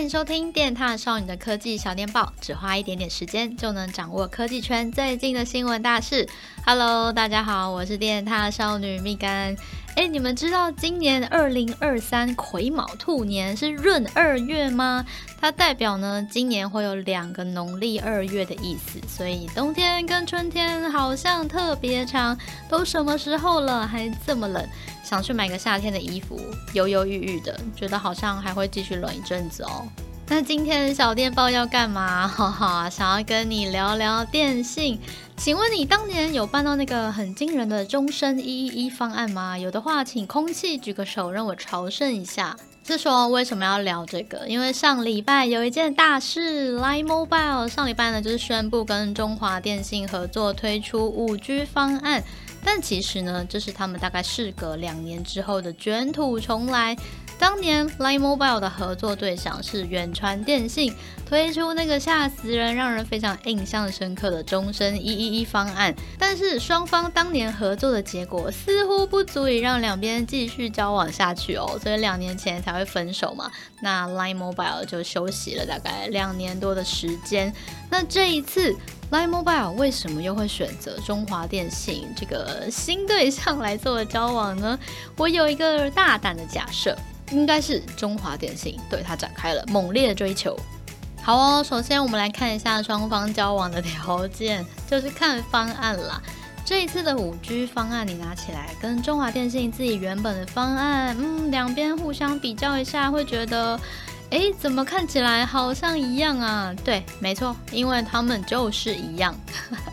欢迎收听电獭少女的科技小电报，只花一点点时间就能掌握科技圈最近的新闻大事。Hello，大家好，我是电獭少女蜜柑。哎，你们知道今年二零二三癸卯兔年是闰二月吗？它代表呢，今年会有两个农历二月的意思，所以冬天跟春天好像特别长。都什么时候了，还这么冷，想去买个夏天的衣服，犹犹豫豫的，觉得好像还会继续冷一阵子哦。那今天小电报要干嘛？哈哈，想要跟你聊聊电信。请问你当年有办到那个很惊人的终身一一一方案吗？有的话，请空气举个手，让我朝圣一下。是说为什么要聊这个？因为上礼拜有一件大事，LINE Mobile 上礼拜呢就是宣布跟中华电信合作推出五 G 方案，但其实呢，这是他们大概事隔两年之后的卷土重来。当年 LINE Mobile 的合作对象是远传电信，推出那个吓死人、让人非常印象深刻的终身一一一方案。但是双方当年合作的结果似乎不足以让两边继续交往下去哦，所以两年前才会分手嘛。那 LINE Mobile 就休息了大概两年多的时间。那这一次 LINE Mobile 为什么又会选择中华电信这个新对象来做交往呢？我有一个大胆的假设。应该是中华电信对他展开了猛烈的追求。好哦，首先我们来看一下双方交往的条件，就是看方案啦。这一次的五 G 方案，你拿起来跟中华电信自己原本的方案，嗯，两边互相比较一下，会觉得，诶，怎么看起来好像一样啊？对，没错，因为他们就是一样。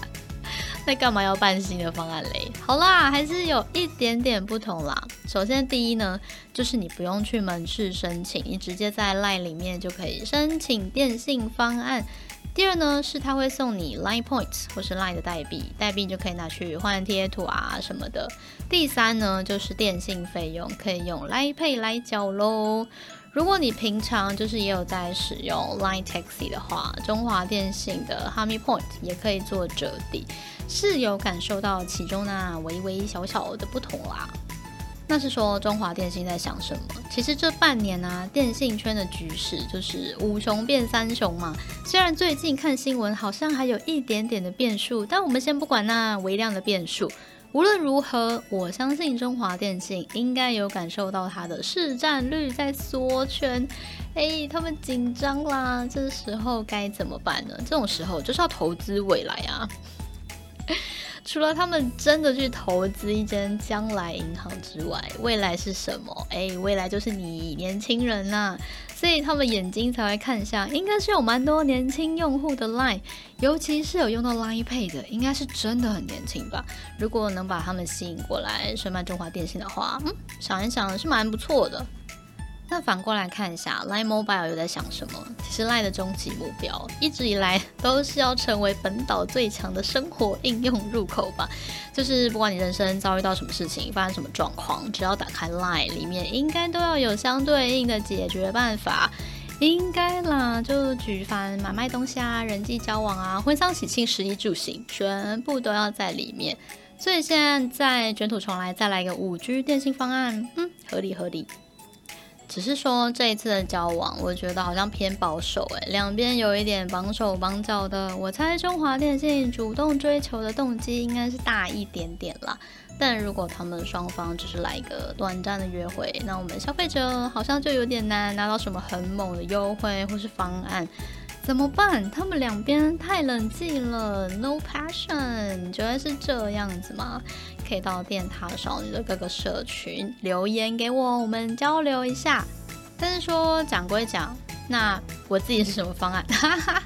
那干嘛要办新的方案嘞？好啦，还是有一点点不同啦。首先，第一呢，就是你不用去门市申请，你直接在 LINE 里面就可以申请电信方案。第二呢，是他会送你 LINE Points 或是 LINE 的代币，代币就可以拿去换贴图啊什么的。第三呢，就是电信费用可以用 LINE Pay 来缴喽。如果你平常就是也有在使用 LINE Taxi 的话，中华电信的 Harmony Point 也可以做折抵。是有感受到其中那微微小小的不同啦。那是说中华电信在想什么？其实这半年呢、啊，电信圈的局势就是五雄变三雄嘛。虽然最近看新闻好像还有一点点的变数，但我们先不管那微量的变数。无论如何，我相信中华电信应该有感受到它的市占率在缩圈。哎，他们紧张啦，这时候该怎么办呢？这种时候就是要投资未来啊。除了他们真的去投资一间将来银行之外，未来是什么？哎，未来就是你年轻人呐、啊，所以他们眼睛才会看向，应该是有蛮多年轻用户的 Line，尤其是有用到 Line Pay 的，应该是真的很年轻吧？如果能把他们吸引过来，申办中华电信的话，嗯，想一想是蛮不错的。那反过来看一下，LINE Mobile 有在想什么？其实 LINE 的终极目标一直以来都是要成为本岛最强的生活应用入口吧。就是不管你人生遭遇到什么事情，发生什么状况，只要打开 LINE 里面，应该都要有相对应的解决办法。应该啦，就举凡买卖东西啊、人际交往啊、婚丧喜庆、食衣住行，全部都要在里面。所以现在再卷土重来，再来一个五 G 电信方案，嗯，合理合理。只是说这一次的交往，我觉得好像偏保守诶，两边有一点绑手绑脚的。我猜中华电信主动追求的动机应该是大一点点啦。但如果他们双方只是来一个短暂的约会，那我们消费者好像就有点难拿到什么很猛的优惠或是方案。怎么办？他们两边太冷静了，no passion，你觉得是这样子吗？可以到电塔少女的各个社群留言给我，我们交流一下。但是说讲归讲，那我自己是什么方案？哈哈，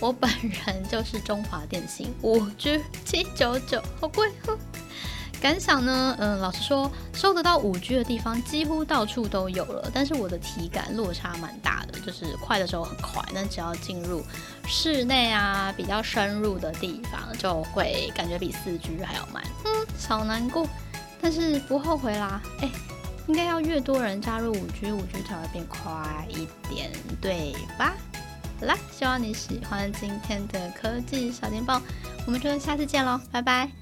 我本人就是中华电信五 G 七九九，好贵。感想呢？嗯，老实说，收得到五 G 的地方几乎到处都有了，但是我的体感落差蛮大的，就是快的时候很快，但只要进入室内啊比较深入的地方，就会感觉比四 G 还要慢，嗯，小难过，但是不后悔啦。哎，应该要越多人加入五 G，五 G 才会变快一点，对吧？好啦，希望你喜欢今天的科技小电报，我们就下次见喽，拜拜。